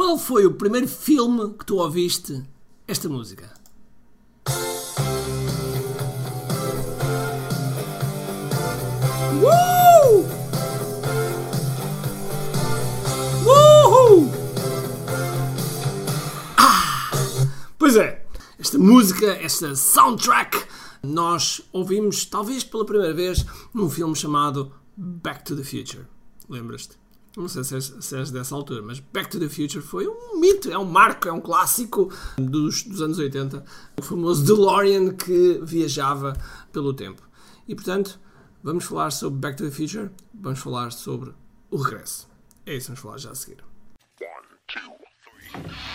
Qual foi o primeiro filme que tu ouviste esta música? Uh! Uhul! Ah! Pois é, esta música, esta soundtrack, nós ouvimos talvez pela primeira vez num filme chamado Back to the Future. Lembras-te? Não sei se és, se és, dessa altura, mas Back to the Future foi um mito, é um marco, é um clássico dos, dos anos 80. O famoso DeLorean que viajava pelo tempo. E portanto, vamos falar sobre Back to the Future, vamos falar sobre o regresso. É isso que vamos falar já a seguir.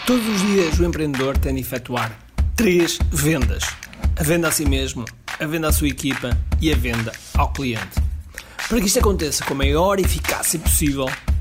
Todos os dias o empreendedor tem de efetuar três vendas: a venda a si mesmo, a venda à sua equipa e a venda ao cliente. Para que isto aconteça com a maior eficácia possível,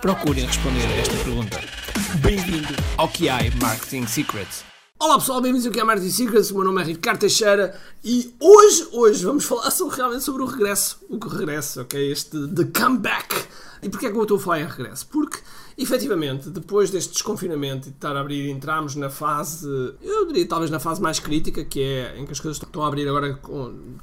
procurem responder a esta pergunta. Bem-vindo ao QI Marketing Secrets. Olá pessoal, bem-vindos ao QI Marketing Secrets, o meu nome é Ricardo Teixeira e hoje, hoje vamos falar sobre, realmente sobre o regresso. O regresso, ok? Este The Comeback. E porquê é que eu estou a falar em regresso? Porque efetivamente, depois deste desconfinamento e de estar a abrir, entramos na fase, eu diria talvez na fase mais crítica, que é em que as coisas estão a abrir agora,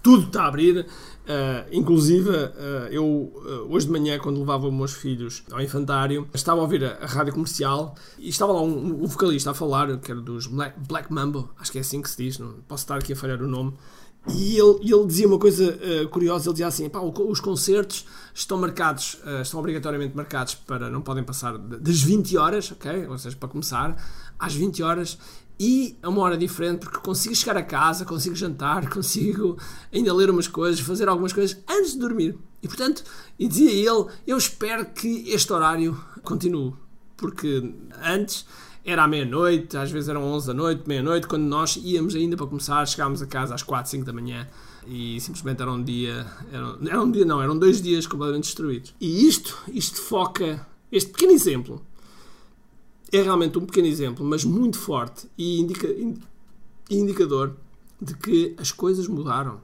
tudo está a abrir. Uh, inclusive, uh, eu uh, hoje de manhã, quando levava os meus filhos ao infantário, estava a ouvir a, a rádio comercial e estava lá um, um, vocalista a falar, que era dos Black, Black Mambo, acho que é assim que se diz, não posso estar aqui a falhar o nome. E ele, ele dizia uma coisa uh, curiosa, ele dizia assim, pá, os concertos estão marcados, uh, estão obrigatoriamente marcados para, não podem passar das 20 horas, ok? Ou seja, para começar, às 20 horas, e a uma hora diferente, porque consigo chegar a casa, consigo jantar, consigo ainda ler umas coisas, fazer algumas coisas antes de dormir. E portanto, e dizia ele, eu espero que este horário continue, porque antes era à meia-noite, às vezes eram 11 da noite, meia-noite, quando nós íamos ainda para começar, chegámos a casa às 4, 5 da manhã e simplesmente era um dia, era, era um dia não, eram dois dias completamente destruídos. E isto, isto foca, este pequeno exemplo, é realmente um pequeno exemplo, mas muito forte e indica, indicador de que as coisas mudaram.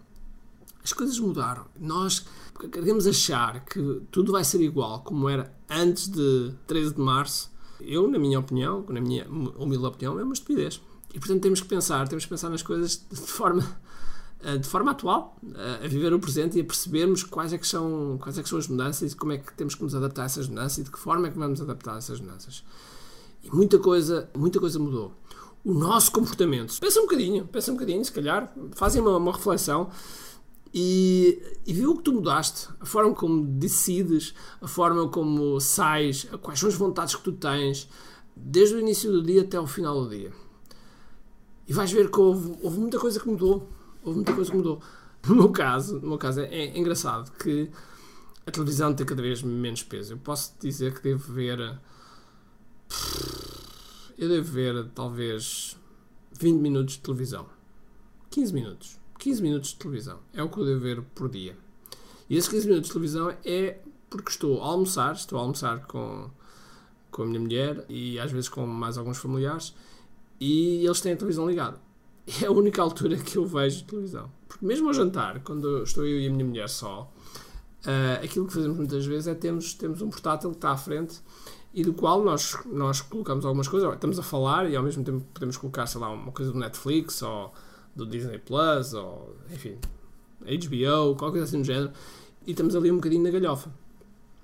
As coisas mudaram. Nós queremos achar que tudo vai ser igual como era antes de 13 de março eu, na minha opinião, na minha humilde opinião, é uma estupidez. E portanto temos que pensar, temos que pensar nas coisas de forma eh, de forma atual, eh, a viver o presente e a percebermos quais é que são, quais é que são as mudanças e como é que temos que nos adaptar a essas mudanças e de que forma é que vamos adaptar a essas mudanças. E muita coisa, muita coisa mudou. O nosso comportamento. Pensa um bocadinho, pensa um bocadinho, se calhar, fazem uma, uma reflexão e, e viu o que tu mudaste, a forma como decides, a forma como sais, quais são as vontades que tu tens, desde o início do dia até ao final do dia. E vais ver que houve, houve muita coisa que mudou. Houve muita coisa que mudou. No meu caso, no meu caso é, é engraçado que a televisão tem cada vez menos peso. Eu posso dizer que devo ver. Eu devo ver talvez 20 minutos de televisão. 15 minutos. 15 minutos de televisão. É o que eu devo ver por dia. E esses 15 minutos de televisão é porque estou a almoçar, estou a almoçar com, com a minha mulher e às vezes com mais alguns familiares e eles têm a televisão ligada. É a única altura que eu vejo televisão. Porque mesmo ao jantar, quando estou eu e a minha mulher só, uh, aquilo que fazemos muitas vezes é temos, temos um portátil que está à frente e do qual nós, nós colocamos algumas coisas, estamos a falar e ao mesmo tempo podemos colocar, sei lá, uma coisa do Netflix ou do Disney Plus ou enfim, HBO, qualquer coisa assim do género, e estamos ali um bocadinho na galhofa.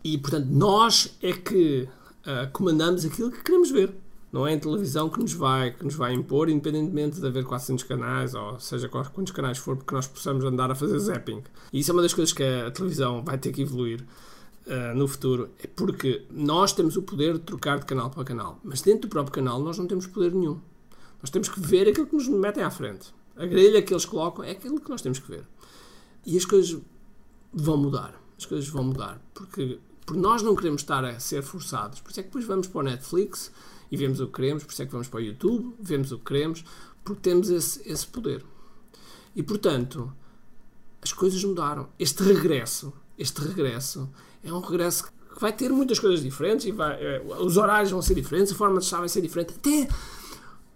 E portanto, nós é que uh, comandamos aquilo que queremos ver. Não é a televisão que nos vai, que nos vai impor, independentemente de haver 400 canais, ou seja, quantos canais for, porque nós possamos andar a fazer zapping. E isso é uma das coisas que a televisão vai ter que evoluir uh, no futuro, é porque nós temos o poder de trocar de canal para canal, mas dentro do próprio canal nós não temos poder nenhum. Nós temos que ver aquilo que nos metem à frente. A grelha que eles colocam é aquilo que nós temos que ver. E as coisas vão mudar. As coisas vão mudar. Porque, porque nós não queremos estar a ser forçados. Por isso é que depois vamos para o Netflix e vemos o que queremos. Por isso é que vamos para o YouTube, vemos o que queremos. porque temos esse, esse poder. E portanto, as coisas mudaram. Este regresso, este regresso é um regresso que vai ter muitas coisas diferentes e vai, eh, os horários vão ser diferentes, a forma de estar vai ser diferente, até,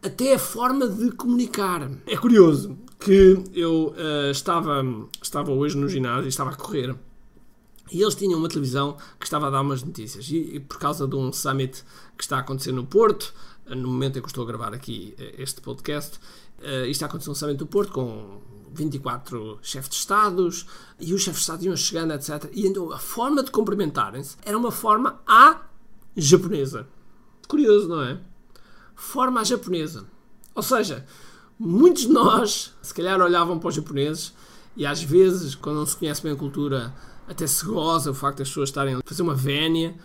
até a forma de comunicar. É curioso que eu uh, estava, estava hoje no ginásio e estava a correr e eles tinham uma televisão que estava a dar umas notícias. E, e, por causa de um summit que está a acontecer no Porto, no momento em que eu estou a gravar aqui eh, este podcast, uh, está a acontecer um summit no Porto com 24 chefes de Estados e os chefes de Estado iam chegando, etc. E então a forma de cumprimentarem-se era uma forma à japonesa. Curioso, não é? Forma à japonesa. Ou seja, muitos de nós, se calhar, olhavam para os japoneses e às vezes, quando não se conhece bem a cultura, até se goza o facto das pessoas estarem a fazer uma vénia.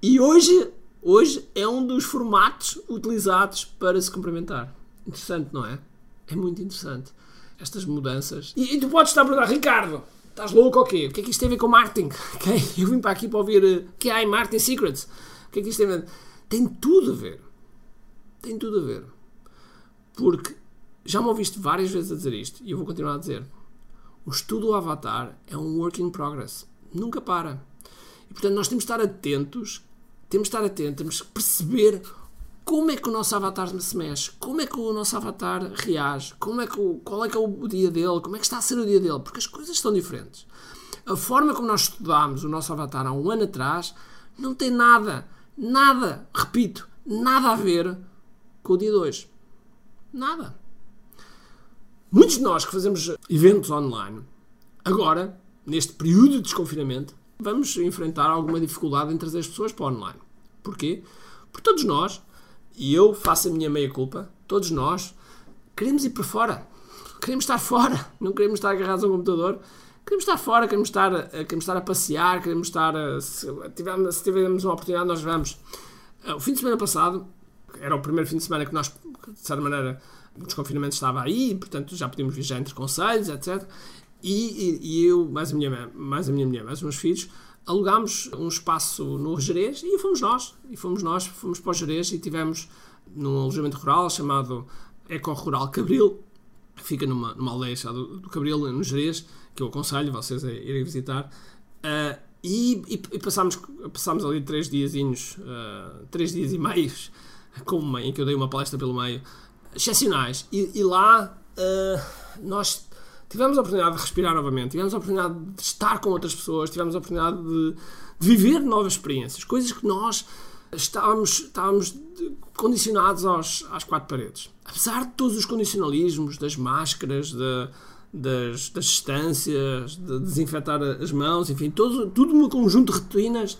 E hoje, hoje é um dos formatos utilizados para se cumprimentar. Interessante, não é? É muito interessante estas mudanças. E, e, tu podes estar a perguntar, Ricardo, estás louco ou quê? O que é que isto tem a ver com marketing? Okay? Eu vim para aqui para ouvir uh, que há em Marketing Secrets. O que é que isto tem a ver? Tem tudo a ver. Tem tudo a ver. Porque já me ouviste várias vezes a dizer isto e eu vou continuar a dizer. O estudo do avatar é um work in progress. Nunca para. E portanto nós temos de estar atentos, temos de estar atentos, temos de perceber como é que o nosso avatar se mexe, como é que o nosso avatar reage, como é que o, qual é que é o dia dele, como é que está a ser o dia dele, porque as coisas estão diferentes. A forma como nós estudámos o nosso avatar há um ano atrás não tem nada, nada, repito, nada a ver com o dia de hoje. Nada. Muitos de nós que fazemos eventos online, agora, neste período de desconfinamento, vamos enfrentar alguma dificuldade em trazer as pessoas para online. Porquê? Porque todos nós e eu faço a minha meia-culpa, todos nós, queremos ir para fora. Queremos estar fora. Não queremos estar agarrados a um computador. Queremos estar fora, queremos estar, queremos estar a passear, queremos estar. A, se, tivermos, se tivermos uma oportunidade, nós vamos. Ah, o fim de semana passado, era o primeiro fim de semana que nós, de certa maneira, o desconfinamento estava aí, portanto já podíamos viajar entre conselhos, etc. E, e, e, eu, mais a, minha, mais a minha mulher, mais os meus filhos, alugámos um espaço no Jerez e fomos nós. E fomos nós, fomos para o Jerez e tivemos num alojamento rural chamado Eco Rural Cabril, que fica numa, numa aldeia do, do Cabril, no Jerez, que eu aconselho vocês a irem visitar. Uh, e, e, passámos, passámos ali três diazinhos, uh, três dias e meios, com uma, em que eu dei uma palestra pelo meio, excepcionais. E, e lá uh, nós tivemos a oportunidade de respirar novamente, tivemos a oportunidade de estar com outras pessoas, tivemos a oportunidade de, de viver novas experiências, coisas que nós estávamos, estávamos condicionados aos, às quatro paredes. Apesar de todos os condicionalismos, das máscaras, de, das, das distâncias, de desinfetar as mãos, enfim, todo, tudo um conjunto de rotinas,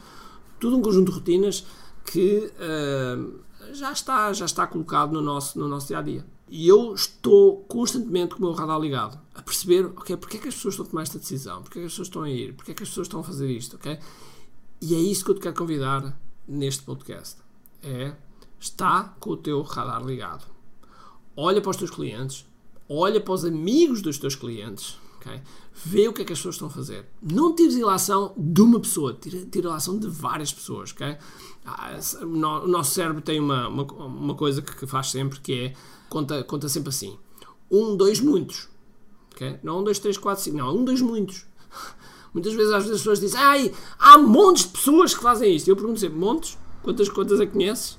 tudo um conjunto de rotinas que uh, já, está, já está colocado no nosso, no nosso dia a dia. E eu estou constantemente com o meu radar ligado, a perceber, ok, porque é que as pessoas estão a tomar esta decisão? Porque é que as pessoas estão a ir? Porque é que as pessoas estão a fazer isto, ok? E é isso que eu te quero convidar neste podcast. É, está com o teu radar ligado. Olha para os teus clientes, olha para os amigos dos teus clientes, ok? Vê o que é que as pessoas estão a fazer. Não tires ilação de uma pessoa, tira, ilação de várias pessoas, ok? Ah, o nosso cérebro tem uma, uma, uma coisa que faz sempre que é conta, conta sempre assim. Um, dois, muitos. Okay? Não um, dois, três, quatro, cinco. Não, um, dois, muitos. Muitas vezes, às vezes, as pessoas dizem Ai, há montes de pessoas que fazem isto. Eu pergunto sempre, montes? Quantas, quantas é que conheces?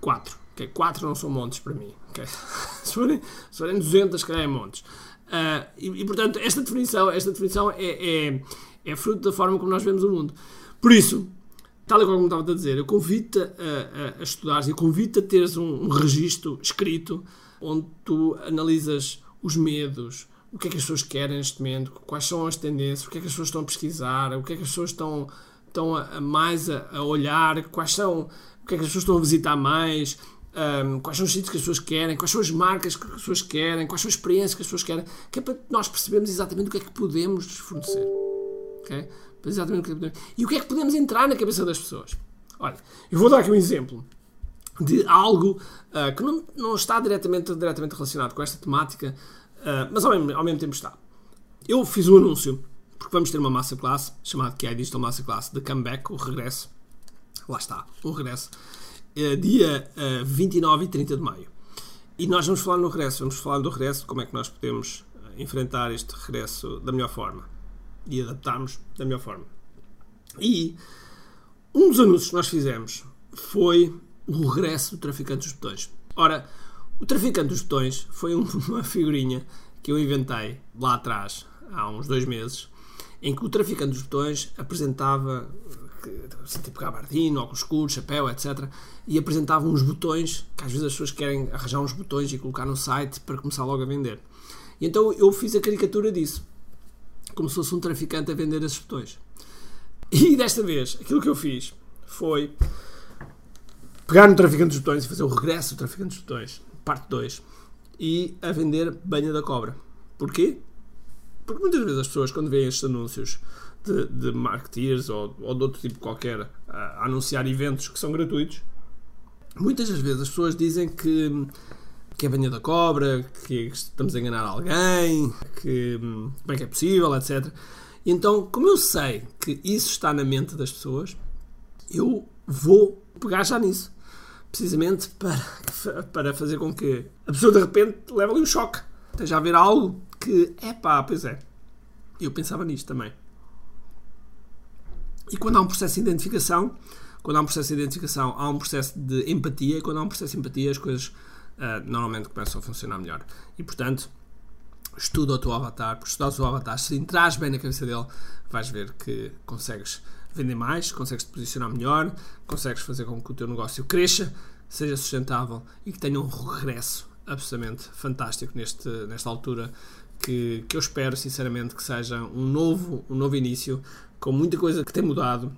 Quatro. Okay? Quatro não são montes para mim. Okay? se, forem, se forem 200, calhar é montes. Uh, e, e, portanto, esta definição, esta definição é, é, é fruto da forma como nós vemos o mundo. Por isso, tal e como estava a dizer, eu convido-te a, a, a estudares e convido-te a teres um, um registro escrito onde tu analisas os medos, o que é que as pessoas querem neste momento, quais são as tendências, o que é que as pessoas estão a pesquisar, o que é que as pessoas estão, estão a, a mais a, a, olhar, quais são, o que é que as pessoas estão a visitar mais, um, quais são os sítios que as pessoas querem, quais são as marcas que as pessoas querem, quais são as experiências que as pessoas querem, que é para nós percebermos exatamente o que é que podemos fornecer. Okay? Exatamente o que é que podemos. E o que é que podemos entrar na cabeça das pessoas? Olha, eu vou dar aqui um exemplo de algo uh, que não, não está diretamente, diretamente relacionado com esta temática, uh, mas ao mesmo, ao mesmo tempo está. Eu fiz um anúncio, porque vamos ter uma massa classe, chamada que é Digital Massa Classe, de comeback, o regresso. Lá está, o regresso. Uh, dia uh, 29 e 30 de maio. E nós vamos falar no regresso, vamos falar do regresso, como é que nós podemos enfrentar este regresso da melhor forma e adaptarmos da melhor forma. E um dos anúncios que nós fizemos foi o regresso do Traficante dos Botões. Ora, o Traficante dos Botões foi uma figurinha que eu inventei lá atrás, há uns dois meses, em que o Traficante dos Botões apresentava assim, tipo gabardino, óculos escuros, chapéu, etc. E apresentava uns botões que às vezes as pessoas querem arranjar uns botões e colocar no site para começar logo a vender. E então eu fiz a caricatura disso, como se fosse um traficante a vender esses botões. E desta vez, aquilo que eu fiz foi pegar no Traficante dos Botões e fazer o regresso do Traficante dos Botões, parte 2, e a vender banha da cobra. Porquê? Porque muitas vezes as pessoas, quando veem estes anúncios de, de marketeers ou, ou de outro tipo qualquer a anunciar eventos que são gratuitos, muitas das vezes as pessoas dizem que, que é banha da cobra, que estamos a enganar alguém, que como é que é possível, etc. Então, como eu sei que isso está na mente das pessoas, eu vou pegar já nisso. Precisamente para, para fazer com que a pessoa de repente leve ali um choque. Esteja a ver algo que, é pá, pois é. Eu pensava nisto também. E quando há um processo de identificação, quando há um processo de identificação, há um processo de empatia, e quando há um processo de empatia, as coisas uh, normalmente começam a funcionar melhor. E portanto, estuda o teu avatar, porque estudar o teu avatar, se entras bem na cabeça dele, vais ver que consegues vender mais, consegues te posicionar melhor, consegues fazer com que o teu negócio cresça, seja sustentável e que tenha um regresso absolutamente fantástico neste, nesta altura que, que eu espero sinceramente que seja um novo, um novo início com muita coisa que tem mudado.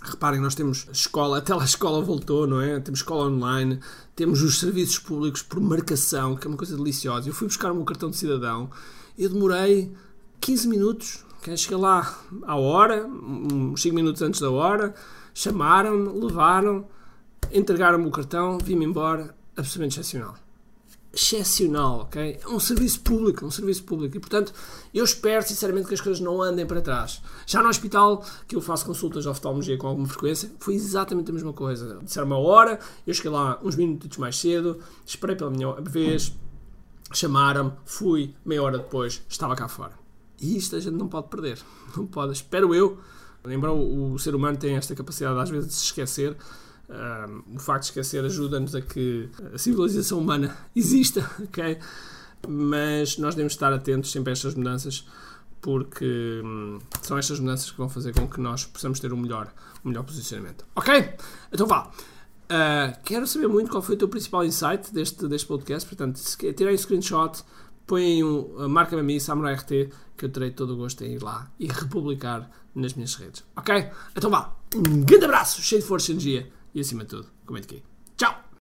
Reparem, nós temos escola, até lá a escola voltou, não é? Temos escola online, temos os serviços públicos por marcação, que é uma coisa deliciosa. Eu fui buscar o meu cartão de cidadão, eu demorei 15 minutos, que cheguei lá à hora, uns 5 minutos antes da hora, chamaram-me, levaram, entregaram-me o cartão, vim-me embora, absolutamente excepcional excepcional, ok? É um serviço público, um serviço público. E, portanto, eu espero, sinceramente, que as coisas não andem para trás. Já no hospital, que eu faço consultas de oftalmologia com alguma frequência, foi exatamente a mesma coisa. Disseram uma hora, eu cheguei lá uns minutos mais cedo, esperei pela minha vez, chamaram-me, fui, meia hora depois, estava cá fora. E isto a gente não pode perder. Não pode, espero eu. Lembra, o, o ser humano tem esta capacidade, às vezes, de se esquecer um, o facto de esquecer ajuda-nos a que a civilização humana exista, ok? Mas nós devemos estar atentos sempre a estas mudanças, porque hum, são estas mudanças que vão fazer com que nós possamos ter um melhor, um melhor posicionamento. Ok? Então vá. Uh, quero saber muito qual foi o teu principal insight deste, deste podcast. Portanto, tirei um screenshot, põe um, marca-me a mim, Samurai RT, que eu terei todo o gosto em ir lá e republicar nas minhas redes. Ok? Então vá. Um grande abraço, cheio de força e energia e acima de tudo, comente aqui.